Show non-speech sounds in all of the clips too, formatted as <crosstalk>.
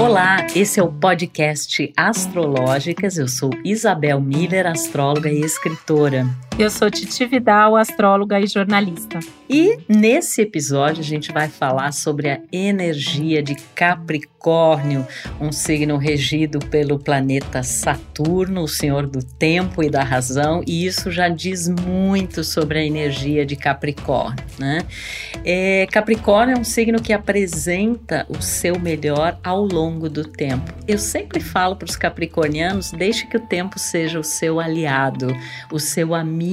Olá, esse é o podcast Astrológicas. Eu sou Isabel Miller, astróloga e escritora. Eu sou Titi Vidal, astróloga e jornalista. E nesse episódio a gente vai falar sobre a energia de Capricórnio, um signo regido pelo planeta Saturno, o senhor do tempo e da razão, e isso já diz muito sobre a energia de Capricórnio, né? É, Capricórnio é um signo que apresenta o seu melhor ao longo do tempo. Eu sempre falo para os capricornianos, deixe que o tempo seja o seu aliado, o seu amigo,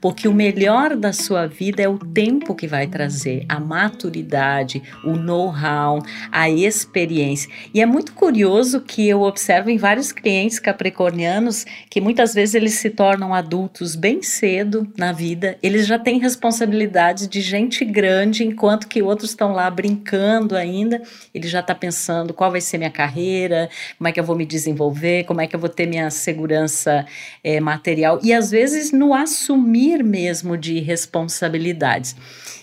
porque o melhor da sua vida é o tempo que vai trazer a maturidade, o know-how, a experiência. E é muito curioso que eu observo em vários clientes capricornianos que muitas vezes eles se tornam adultos bem cedo na vida, eles já têm responsabilidades de gente grande, enquanto que outros estão lá brincando ainda, ele já está pensando qual vai ser minha carreira, como é que eu vou me desenvolver, como é que eu vou ter minha segurança é, material, e às vezes no assumir mesmo de responsabilidade atividades.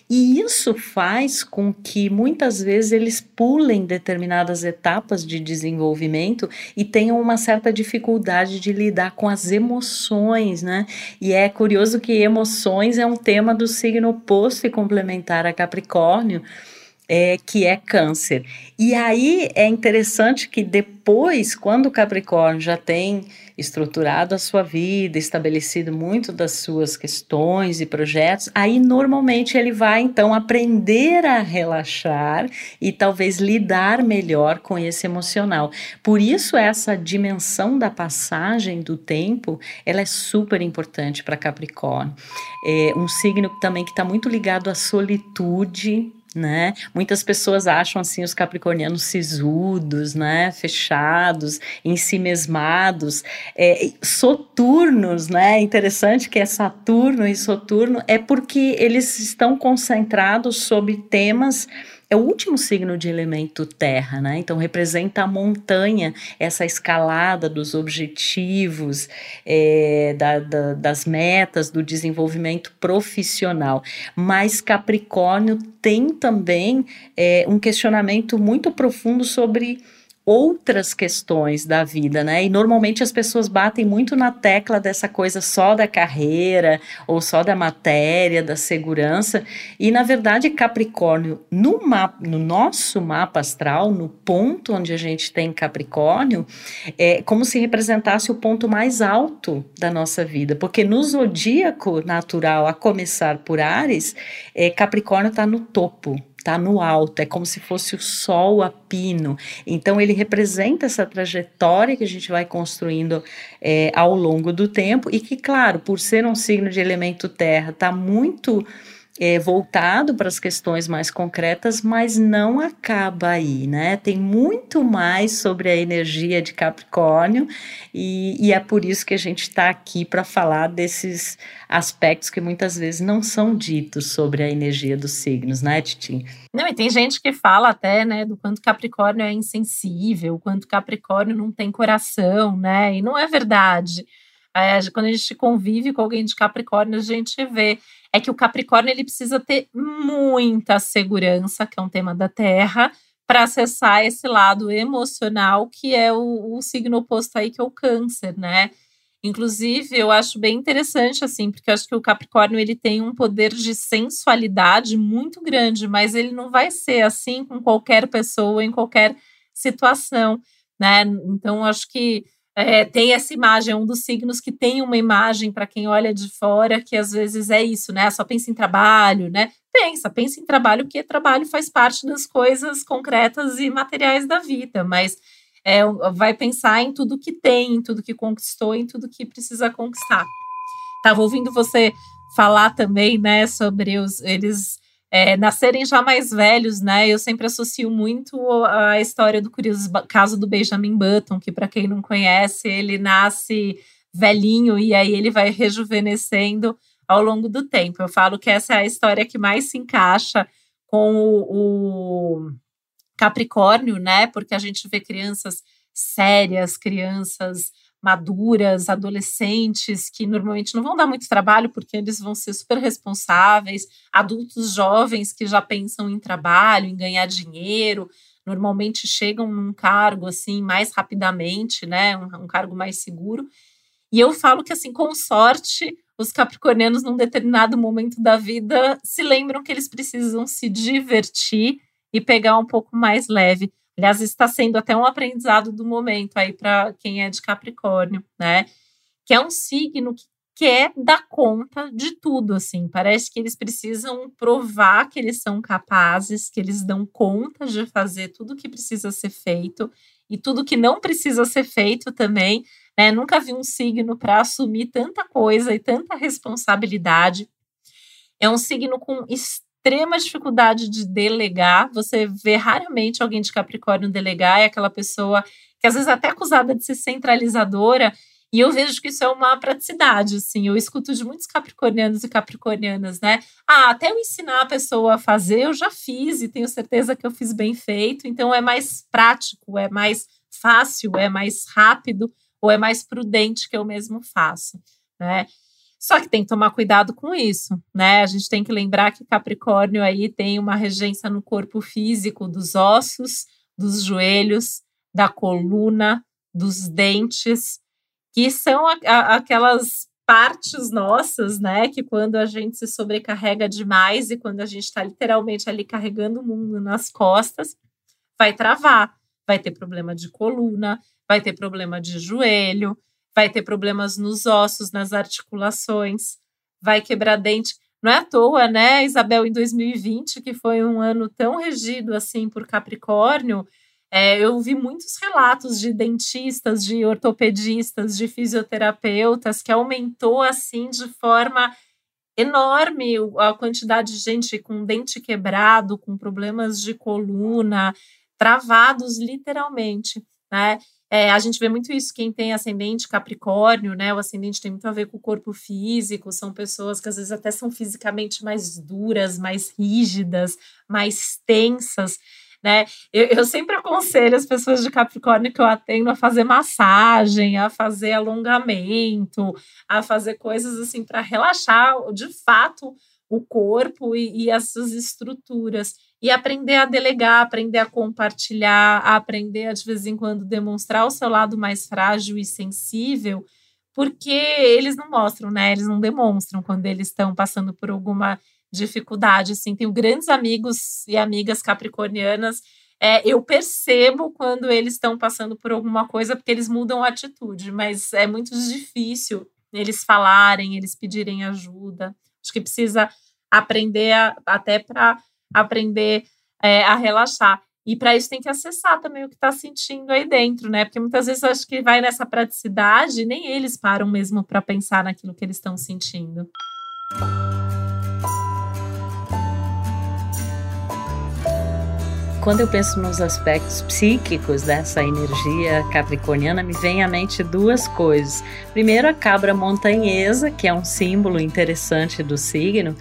E isso faz com que muitas vezes eles pulem determinadas etapas de desenvolvimento e tenham uma certa dificuldade de lidar com as emoções, né? E é curioso que emoções é um tema do signo oposto e complementar a Capricórnio é, que é câncer. E aí é interessante que depois, quando o Capricórnio já tem estruturado a sua vida, estabelecido muito das suas questões e projetos, aí normalmente ele vai então aprender a relaxar e talvez lidar melhor com esse emocional. Por isso essa dimensão da passagem do tempo, ela é super importante para Capricórnio. É um signo também que está muito ligado à solitude, né? Muitas pessoas acham assim os capricornianos sisudos, né? Fechados, em si mesmados, é, soturnos, né? Interessante que é Saturno e Soturno é porque eles estão concentrados sobre temas é o último signo de elemento terra, né? Então representa a montanha, essa escalada dos objetivos, é, da, da, das metas, do desenvolvimento profissional. Mas Capricórnio tem também é, um questionamento muito profundo sobre outras questões da vida, né? E normalmente as pessoas batem muito na tecla dessa coisa só da carreira ou só da matéria, da segurança. E na verdade, Capricórnio, no, mapa, no nosso mapa astral, no ponto onde a gente tem Capricórnio, é como se representasse o ponto mais alto da nossa vida, porque no zodíaco natural, a começar por Ares, é, Capricórnio está no topo está no alto, é como se fosse o sol a pino. Então, ele representa essa trajetória que a gente vai construindo é, ao longo do tempo e que, claro, por ser um signo de elemento terra, está muito é, voltado para as questões mais concretas, mas não acaba aí, né? Tem muito mais sobre a energia de Capricórnio e, e é por isso que a gente está aqui para falar desses aspectos que muitas vezes não são ditos sobre a energia dos signos, né, Titi? Não, e tem gente que fala até, né, do quanto Capricórnio é insensível, quanto Capricórnio não tem coração, né? E não é verdade. É, quando a gente convive com alguém de Capricórnio, a gente vê é que o Capricórnio ele precisa ter muita segurança, que é um tema da Terra, para acessar esse lado emocional, que é o, o, signo oposto aí, que é o Câncer, né? Inclusive, eu acho bem interessante, assim, porque eu acho que o Capricórnio ele tem um poder de sensualidade muito grande, mas ele não vai ser assim com qualquer pessoa, em qualquer situação, né? Então, acho que é, tem essa imagem, é um dos signos que tem uma imagem para quem olha de fora, que às vezes é isso, né? Só pensa em trabalho, né? Pensa, pensa em trabalho, porque trabalho faz parte das coisas concretas e materiais da vida, mas é, vai pensar em tudo que tem, em tudo que conquistou, em tudo que precisa conquistar. Estava ouvindo você falar também, né, sobre os, eles é, nascerem já mais velhos, né? Eu sempre associo muito a história do curioso caso do Benjamin Button, que para quem não conhece, ele nasce velhinho e aí ele vai rejuvenescendo ao longo do tempo. Eu falo que essa é a história que mais se encaixa com o, o Capricórnio, né? Porque a gente vê crianças sérias, crianças maduras, adolescentes, que normalmente não vão dar muito trabalho porque eles vão ser super responsáveis, adultos jovens que já pensam em trabalho, em ganhar dinheiro, normalmente chegam num cargo assim mais rapidamente, né? Um, um cargo mais seguro. E eu falo que assim, com sorte, os capricornianos num determinado momento da vida se lembram que eles precisam se divertir e pegar um pouco mais leve. Aliás, está sendo até um aprendizado do momento aí para quem é de Capricórnio, né? Que é um signo que quer dar conta de tudo, assim. Parece que eles precisam provar que eles são capazes, que eles dão conta de fazer tudo que precisa ser feito e tudo que não precisa ser feito também. Né? Nunca vi um signo para assumir tanta coisa e tanta responsabilidade. É um signo com extrema dificuldade de delegar. Você vê raramente alguém de Capricórnio delegar, é aquela pessoa que às vezes é até acusada de ser centralizadora e eu vejo que isso é uma praticidade, assim. Eu escuto de muitos capricornianos e capricornianas, né? Ah, até eu ensinar a pessoa a fazer, eu já fiz e tenho certeza que eu fiz bem feito. Então é mais prático, é mais fácil, é mais rápido ou é mais prudente que eu mesmo faço, né? Só que tem que tomar cuidado com isso, né? A gente tem que lembrar que Capricórnio aí tem uma regência no corpo físico dos ossos, dos joelhos, da coluna, dos dentes, que são a, a, aquelas partes nossas, né? Que quando a gente se sobrecarrega demais e quando a gente está literalmente ali carregando o mundo nas costas, vai travar, vai ter problema de coluna, vai ter problema de joelho, vai ter problemas nos ossos, nas articulações, vai quebrar dente. Não é à toa, né, Isabel, em 2020, que foi um ano tão regido assim por Capricórnio, é, eu vi muitos relatos de dentistas, de ortopedistas, de fisioterapeutas que aumentou assim de forma enorme a quantidade de gente com dente quebrado, com problemas de coluna, travados literalmente, né? É, a gente vê muito isso, quem tem ascendente Capricórnio, né? O ascendente tem muito a ver com o corpo físico, são pessoas que às vezes até são fisicamente mais duras, mais rígidas, mais tensas né? Eu, eu, sempre aconselho as pessoas de Capricórnio que eu atendo a fazer massagem, a fazer alongamento, a fazer coisas assim para relaxar de fato o corpo e, e essas estruturas. E aprender a delegar, aprender a compartilhar, a aprender a de vez em quando demonstrar o seu lado mais frágil e sensível, porque eles não mostram, né? Eles não demonstram quando eles estão passando por alguma dificuldade, assim, tenho grandes amigos e amigas capricornianas, é, eu percebo quando eles estão passando por alguma coisa, porque eles mudam a atitude, mas é muito difícil eles falarem, eles pedirem ajuda. Acho que precisa aprender a, até para aprender é, a relaxar. E para isso tem que acessar também o que está sentindo aí dentro, né? Porque muitas vezes acho que vai nessa praticidade, nem eles param mesmo para pensar naquilo que eles estão sentindo. Quando eu penso nos aspectos psíquicos dessa energia capricorniana, me vem à mente duas coisas. Primeiro, a cabra montanhesa, que é um símbolo interessante do signo,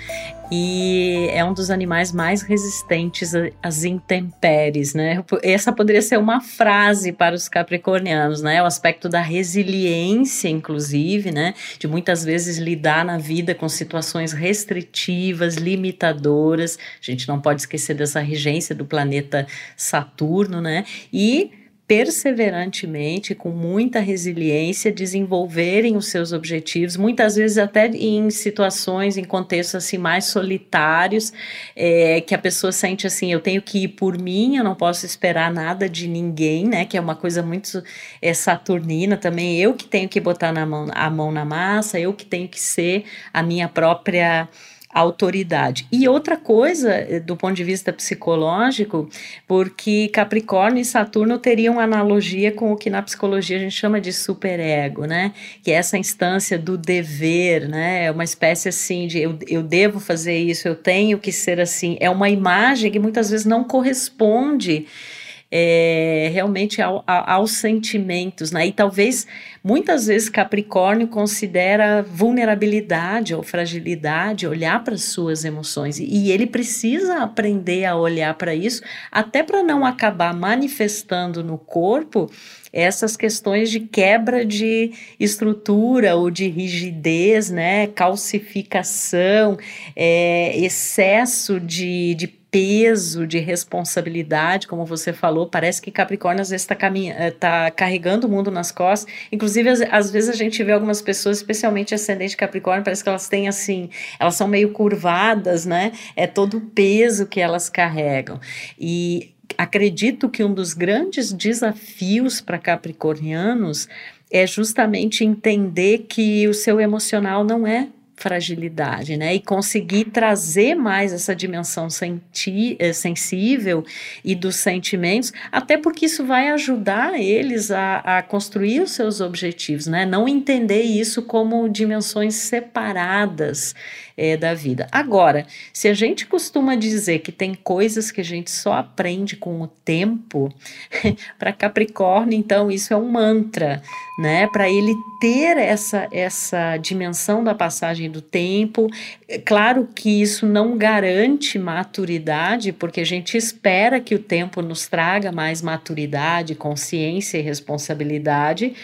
e é um dos animais mais resistentes às intempéries, né? Essa poderia ser uma frase para os capricornianos, né? O aspecto da resiliência, inclusive, né? De muitas vezes lidar na vida com situações restritivas, limitadoras. A gente não pode esquecer dessa regência do planeta Saturno, né? E perseverantemente, com muita resiliência, desenvolverem os seus objetivos, muitas vezes até em situações, em contextos assim mais solitários, é, que a pessoa sente assim, eu tenho que ir por mim, eu não posso esperar nada de ninguém, né? Que é uma coisa muito é, saturnina também, eu que tenho que botar na mão, a mão na massa, eu que tenho que ser a minha própria autoridade. E outra coisa, eh, do ponto de vista psicológico, porque Capricórnio e Saturno teriam analogia com o que na psicologia a gente chama de superego, né? Que é essa instância do dever, né? É uma espécie assim de eu, eu devo fazer isso, eu tenho que ser assim. É uma imagem que muitas vezes não corresponde é, realmente ao, ao, aos sentimentos, né? E talvez muitas vezes Capricórnio considera vulnerabilidade ou fragilidade olhar para as suas emoções e, e ele precisa aprender a olhar para isso, até para não acabar manifestando no corpo essas questões de quebra de estrutura ou de rigidez, né, calcificação, é, excesso de, de peso de responsabilidade, como você falou, parece que Capricórnio às vezes está eh, tá carregando o mundo nas costas. Inclusive, às, às, vezes a gente vê algumas pessoas, especialmente ascendente Capricórnio, parece que elas têm assim, elas são meio curvadas, né? É todo o peso que elas carregam. E acredito que um dos grandes desafios para capricornianos é justamente entender que o seu emocional não é fragilidade, né? E conseguir trazer mais essa dimensão senti eh, sensível e dos sentimentos, até porque isso vai ajudar eles a, a construir os seus objetivos, né? Não entender isso como dimensões separadas é, da vida. Agora, se a gente costuma dizer que tem coisas que a gente só aprende com o tempo, <laughs> para Capricórnio, então, isso é um mantra, né? Para ele ter essa, essa dimensão da passagem do tempo. É claro que isso não garante maturidade, porque a gente espera que o tempo nos traga mais maturidade, consciência e responsabilidade.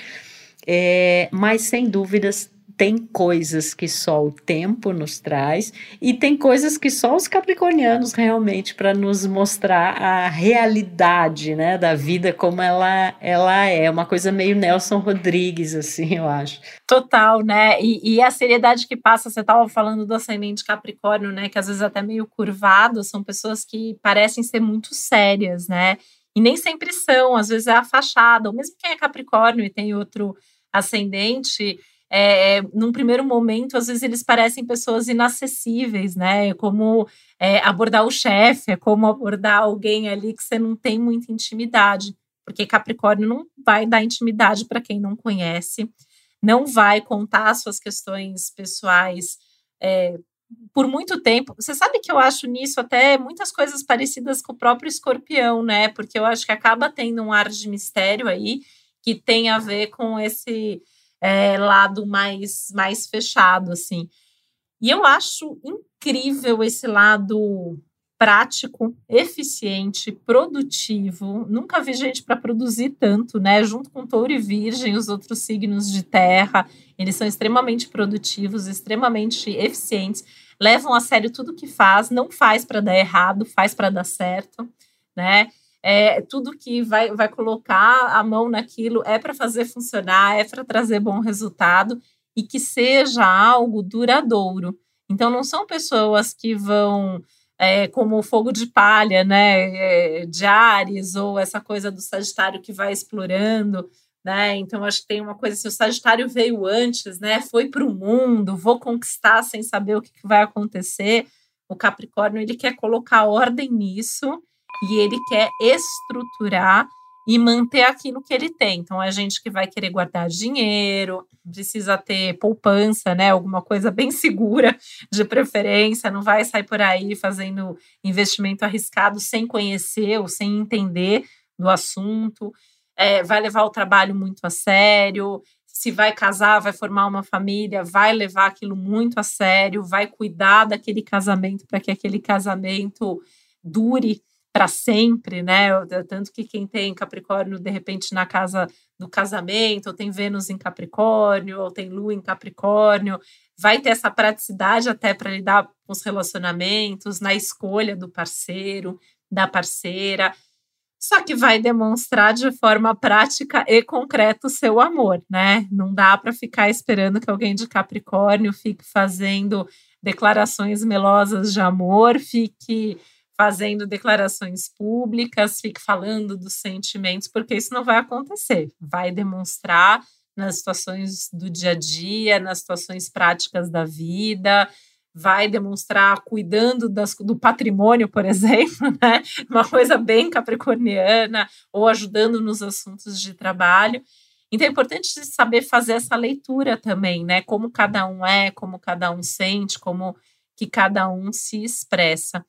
É, mas sem dúvidas tem coisas que só o tempo nos traz e tem coisas que só os capricornianos realmente para nos mostrar a realidade, né, da vida como ela ela é, uma coisa meio Nelson Rodrigues assim, eu acho. Total, né? E, e a seriedade que passa, você estava falando do ascendente Capricórnio, né, que às vezes até meio curvado, são pessoas que parecem ser muito sérias, né? E nem sempre são, às vezes é a fachada, ou mesmo quem é Capricórnio e tem outro ascendente, é, num primeiro momento, às vezes eles parecem pessoas inacessíveis, né? É como é, abordar o chefe, é como abordar alguém ali que você não tem muita intimidade, porque Capricórnio não vai dar intimidade para quem não conhece, não vai contar suas questões pessoais é, por muito tempo. Você sabe que eu acho nisso até muitas coisas parecidas com o próprio escorpião, né? Porque eu acho que acaba tendo um ar de mistério aí que tem a ver com esse é, lado mais, mais fechado, assim. E eu acho incrível esse lado prático, eficiente, produtivo. Nunca vi gente para produzir tanto, né? Junto com Touro e Virgem, os outros signos de terra, eles são extremamente produtivos, extremamente eficientes, levam a sério tudo que faz, não faz para dar errado, faz para dar certo, né? É, tudo que vai, vai colocar a mão naquilo é para fazer funcionar, é para trazer bom resultado e que seja algo duradouro. Então, não são pessoas que vão é, como o fogo de palha, né, é, de Ares, ou essa coisa do Sagitário que vai explorando, né? Então, acho que tem uma coisa assim: o Sagitário veio antes, né? Foi para o mundo, vou conquistar sem saber o que, que vai acontecer. O Capricórnio ele quer colocar ordem nisso e ele quer estruturar e manter aquilo que ele tem. Então, é gente que vai querer guardar dinheiro, precisa ter poupança, né? Alguma coisa bem segura, de preferência, não vai sair por aí fazendo investimento arriscado sem conhecer ou sem entender do assunto. É, vai levar o trabalho muito a sério. Se vai casar, vai formar uma família, vai levar aquilo muito a sério, vai cuidar daquele casamento para que aquele casamento dure para sempre, né? Tanto que quem tem Capricórnio, de repente, na casa do casamento, ou tem Vênus em Capricórnio, ou tem Lua em Capricórnio, vai ter essa praticidade até para lidar com os relacionamentos, na escolha do parceiro, da parceira. Só que vai demonstrar de forma prática e concreta o seu amor, né? Não dá para ficar esperando que alguém de Capricórnio fique fazendo declarações melosas de amor, fique fazendo declarações públicas, fique falando dos sentimentos, porque isso não vai acontecer. Vai demonstrar nas situações do dia a dia, nas situações práticas da vida, vai demonstrar cuidando das, do patrimônio, por <laughs> exemplo, né? uma coisa bem capricorniana, ou ajudando nos assuntos de trabalho. Então é importante saber fazer essa leitura também, né? Como cada um é, como cada um sente, como que cada um se expressa.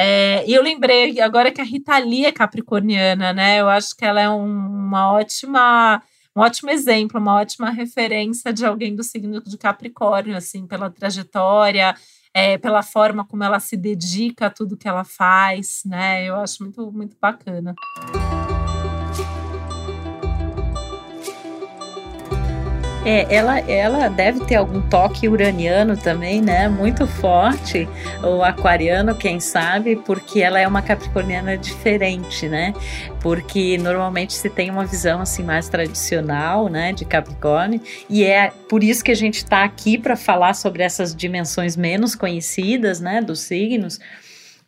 É, e eu lembrei agora que a Rita Lee é capricorniana, né? Eu acho que ela é um, uma ótima, um ótimo exemplo, uma ótima referência de alguém do signo de Capricórnio, assim, pela trajetória, é, pela forma como ela se dedica a tudo que ela faz, né? Eu acho muito, muito bacana. É, ela, ela deve ter algum toque uraniano também, né? Muito forte, ou aquariano, quem sabe, porque ela é uma capricorniana diferente, né? Porque normalmente se tem uma visão assim mais tradicional, né, de Capricórnio, e é por isso que a gente está aqui para falar sobre essas dimensões menos conhecidas, né, dos signos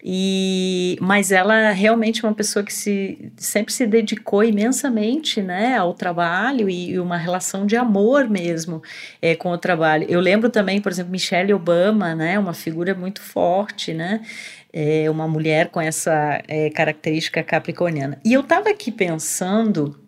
e, mas ela realmente é uma pessoa que se, sempre se dedicou imensamente né, ao trabalho e, e uma relação de amor mesmo é, com o trabalho. Eu lembro também, por exemplo, Michelle Obama, né, uma figura muito forte, né, é, uma mulher com essa é, característica capricorniana. E eu estava aqui pensando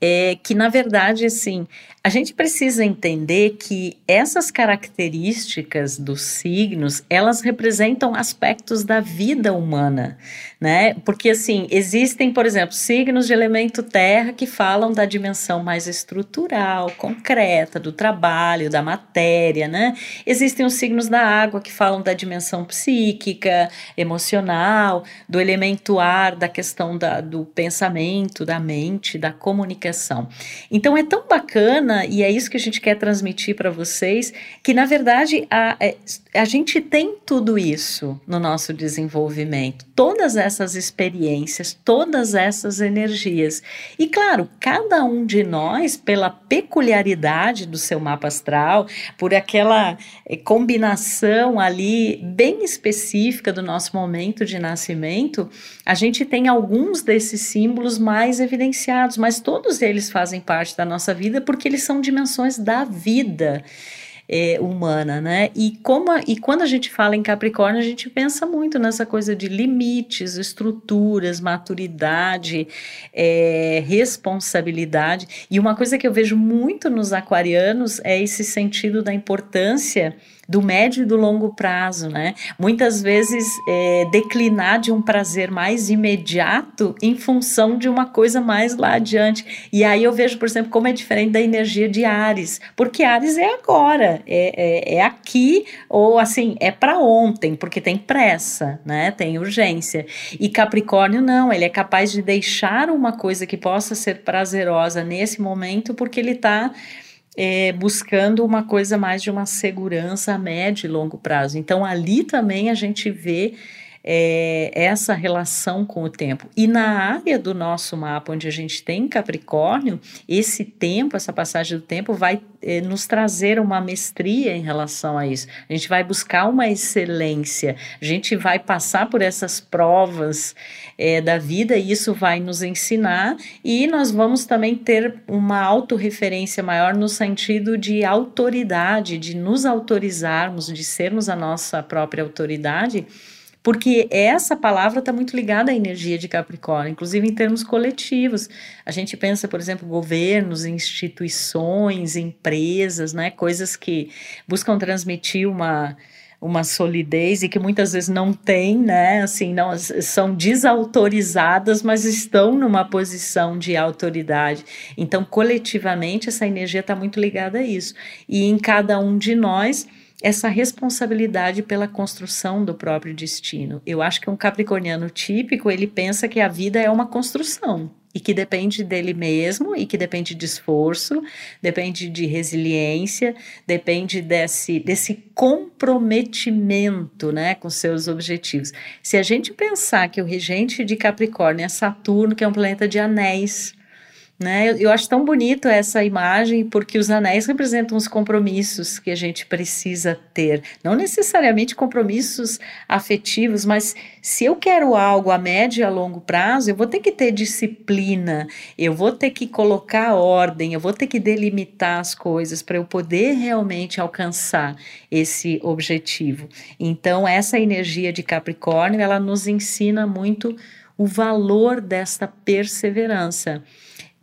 é, que, na verdade, assim, a gente precisa entender que essas características dos signos, elas representam aspectos da vida humana, né? Porque assim, existem, por exemplo, signos de elemento terra que falam da dimensão mais estrutural, concreta do trabalho, da matéria, né? Existem os signos da água que falam da dimensão psíquica, emocional, do elemento ar, da questão da, do pensamento, da mente, da comunicação. Então é tão bacana e é isso que a gente quer transmitir para vocês, que na verdade a, é, a gente tem tudo isso no nosso desenvolvimento, todas essas experiências, todas essas energias. E claro, cada um de nós, pela peculiaridade do seu mapa astral, por aquela é, combinação ali bem específica do nosso momento de nascimento, a gente tem alguns desses símbolos mais evidenciados, mas todos eles fazem parte da nossa vida porque eles são dimensões da vida é, humana, né? E, como a, e quando a gente fala em Capricórnio, a gente pensa muito nessa coisa de limites, estruturas, maturidade, é, responsabilidade. E uma coisa que eu vejo muito nos aquarianos é esse sentido da importância do médio e do longo prazo, né? Muitas vezes é, declinar de um prazer mais imediato em função de uma coisa mais lá adiante. E aí eu vejo, por exemplo, como é diferente da energia de Ares, porque Ares é agora, é, é, é aqui, ou assim, é para ontem, porque tem pressa, né? Tem urgência. E Capricórnio não, ele é capaz de deixar uma coisa que possa ser prazerosa nesse momento, porque ele está é, buscando uma coisa mais de uma segurança a médio e longo prazo. Então, ali também a gente vê é, essa relação com o tempo. E na área do nosso mapa, onde a gente tem Capricórnio, esse tempo, essa passagem do tempo, vai é, nos trazer uma mestria em relação a isso. A gente vai buscar uma excelência, a gente vai passar por essas provas é, da vida e isso vai nos ensinar, e nós vamos também ter uma autorreferência maior no sentido de autoridade, de nos autorizarmos, de sermos a nossa própria autoridade porque essa palavra está muito ligada à energia de Capricórnio, inclusive em termos coletivos. A gente pensa, por exemplo, governos, instituições, empresas, né, coisas que buscam transmitir uma uma solidez e que muitas vezes não tem, né? Assim, não são desautorizadas, mas estão numa posição de autoridade. Então, coletivamente, essa energia está muito ligada a isso. E em cada um de nós essa responsabilidade pela construção do próprio destino. Eu acho que um capricorniano típico, ele pensa que a vida é uma construção e que depende dele mesmo e que depende de esforço, depende de resiliência, depende desse, desse comprometimento né, com seus objetivos. Se a gente pensar que o regente de Capricórnio é Saturno, que é um planeta de anéis, né? Eu, eu, acho tão bonito essa imagem porque os anéis representam os compromissos que a gente precisa ter. Não necessariamente compromissos afetivos, mas se eu quero algo a médio e a longo prazo, eu vou ter que ter disciplina, eu vou ter que colocar ordem, eu vou ter que delimitar as coisas para eu poder realmente alcançar esse objetivo. Então, essa energia de Capricórnio, ela nos ensina muito o valor desta perseverança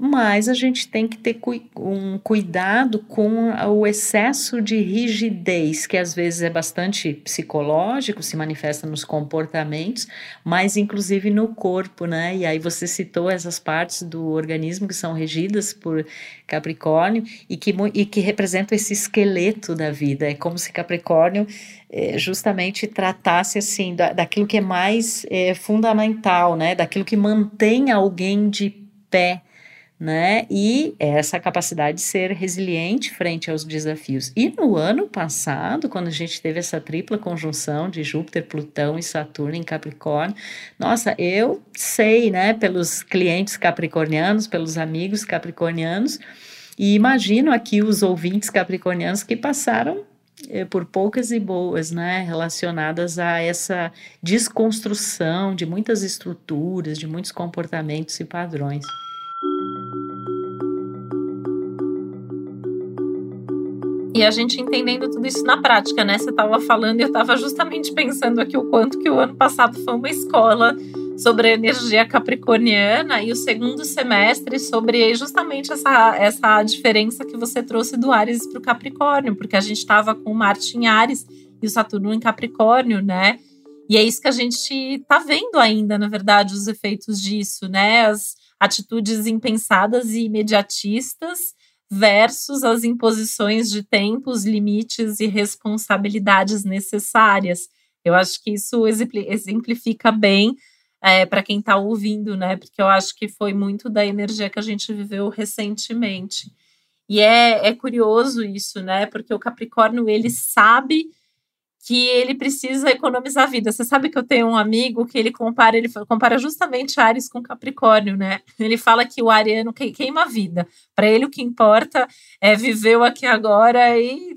mas a gente tem que ter um cuidado com o excesso de rigidez, que às vezes é bastante psicológico, se manifesta nos comportamentos, mas inclusive no corpo, né? E aí você citou essas partes do organismo que são regidas por Capricórnio e que, e que representam esse esqueleto da vida. É como se Capricórnio é, justamente tratasse assim da, daquilo que é mais é, fundamental, né? Daquilo que mantém alguém de pé né? E essa capacidade de ser resiliente frente aos desafios. E no ano passado, quando a gente teve essa tripla conjunção de Júpiter, Plutão e Saturno em Capricórnio, nossa, eu sei, né, pelos clientes capricornianos, pelos amigos capricornianos, e imagino aqui os ouvintes capricornianos que passaram eh, por poucas e boas, né, relacionadas a essa desconstrução de muitas estruturas, de muitos comportamentos e padrões. E a gente entendendo tudo isso na prática, né? Você estava falando e eu estava justamente pensando aqui o quanto que o ano passado foi uma escola sobre a energia capricorniana e o segundo semestre sobre justamente essa, essa diferença que você trouxe do Ares para o Capricórnio, porque a gente estava com Marte em Ares e o Saturno em Capricórnio, né? E é isso que a gente está vendo ainda, na verdade, os efeitos disso, né? As atitudes impensadas e imediatistas versus as imposições de tempos, limites e responsabilidades necessárias. Eu acho que isso exemplifica bem é, para quem está ouvindo, né? Porque eu acho que foi muito da energia que a gente viveu recentemente. E é, é curioso isso, né? Porque o Capricórnio ele sabe que ele precisa economizar vida. Você sabe que eu tenho um amigo que ele compara, ele compara justamente Ares com Capricórnio, né? Ele fala que o ariano queima a vida. Para ele o que importa é viver o aqui agora e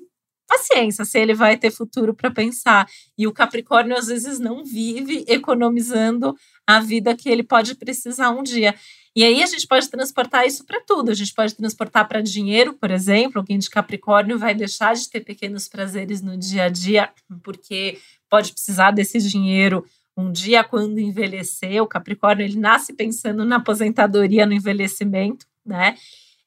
paciência, se ele vai ter futuro para pensar. E o Capricórnio às vezes não vive economizando a vida que ele pode precisar um dia. E aí a gente pode transportar isso para tudo. A gente pode transportar para dinheiro, por exemplo. Alguém de Capricórnio vai deixar de ter pequenos prazeres no dia a dia, porque pode precisar desse dinheiro um dia quando envelhecer. O Capricórnio ele nasce pensando na aposentadoria, no envelhecimento, né?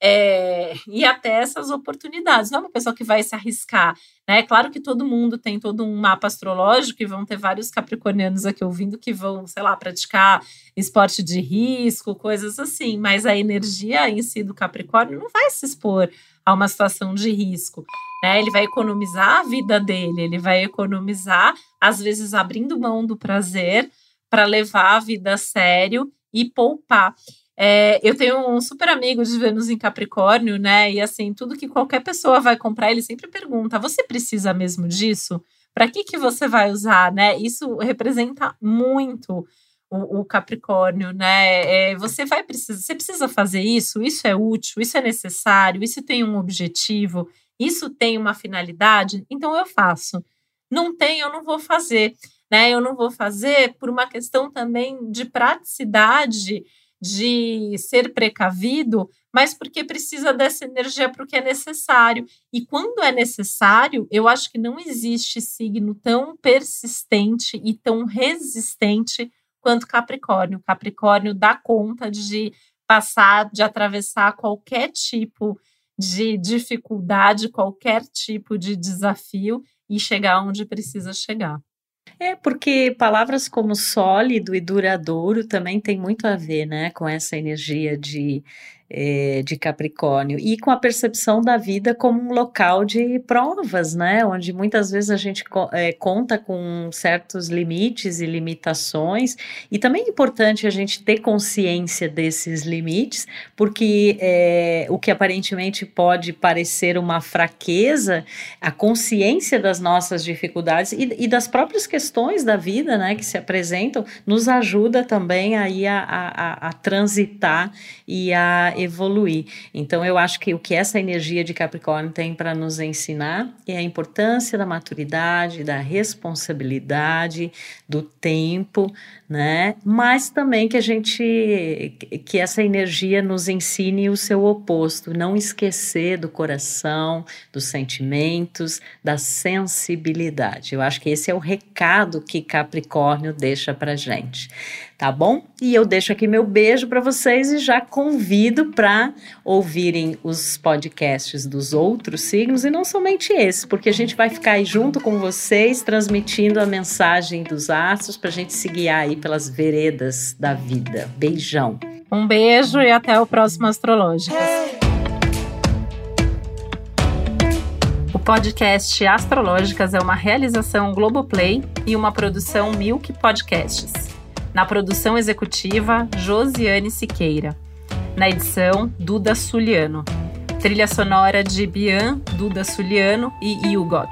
É, <laughs> e até essas oportunidades. Não é uma pessoa que vai se arriscar. Né? Claro que todo mundo tem todo um mapa astrológico e vão ter vários capricornianos aqui ouvindo que vão, sei lá, praticar esporte de risco, coisas assim, mas a energia em si do Capricórnio não vai se expor a uma situação de risco. Né? Ele vai economizar a vida dele, ele vai economizar, às vezes, abrindo mão do prazer para levar a vida a sério e poupar. É, eu tenho um super amigo de Vênus em Capricórnio, né? E assim, tudo que qualquer pessoa vai comprar, ele sempre pergunta: você precisa mesmo disso? Para que, que você vai usar, né? Isso representa muito o, o Capricórnio, né? É, você vai precisar, você precisa fazer isso, isso é útil, isso é necessário, isso tem um objetivo, isso tem uma finalidade, então eu faço. Não tem, eu não vou fazer. Né, eu não vou fazer por uma questão também de praticidade de ser precavido, mas porque precisa dessa energia para o que é necessário. E quando é necessário, eu acho que não existe signo tão persistente e tão resistente quanto Capricórnio. Capricórnio dá conta de passar, de atravessar qualquer tipo de dificuldade, qualquer tipo de desafio e chegar onde precisa chegar. É, porque palavras como sólido e duradouro também tem muito a ver, né, com essa energia de é, de Capricórnio e com a percepção da vida como um local de provas, né? Onde muitas vezes a gente é, conta com certos limites e limitações, e também é importante a gente ter consciência desses limites, porque é, o que aparentemente pode parecer uma fraqueza, a consciência das nossas dificuldades e, e das próprias questões da vida, né, que se apresentam, nos ajuda também aí a, a, a transitar e a evoluir. Então, eu acho que o que essa energia de Capricórnio tem para nos ensinar é a importância da maturidade, da responsabilidade, do tempo, né? Mas também que a gente, que essa energia nos ensine o seu oposto, não esquecer do coração, dos sentimentos, da sensibilidade. Eu acho que esse é o recado que Capricórnio deixa para gente tá bom? E eu deixo aqui meu beijo para vocês e já convido para ouvirem os podcasts dos outros signos e não somente esse, porque a gente vai ficar aí junto com vocês transmitindo a mensagem dos astros para a gente se guiar aí pelas veredas da vida. Beijão. Um beijo e até o próximo Astrológicas. O podcast Astrológicas é uma realização Globoplay e uma produção Milk Podcasts. Na produção executiva, Josiane Siqueira. Na edição, Duda Suliano. Trilha sonora de Bian, Duda Suliano e Hugot.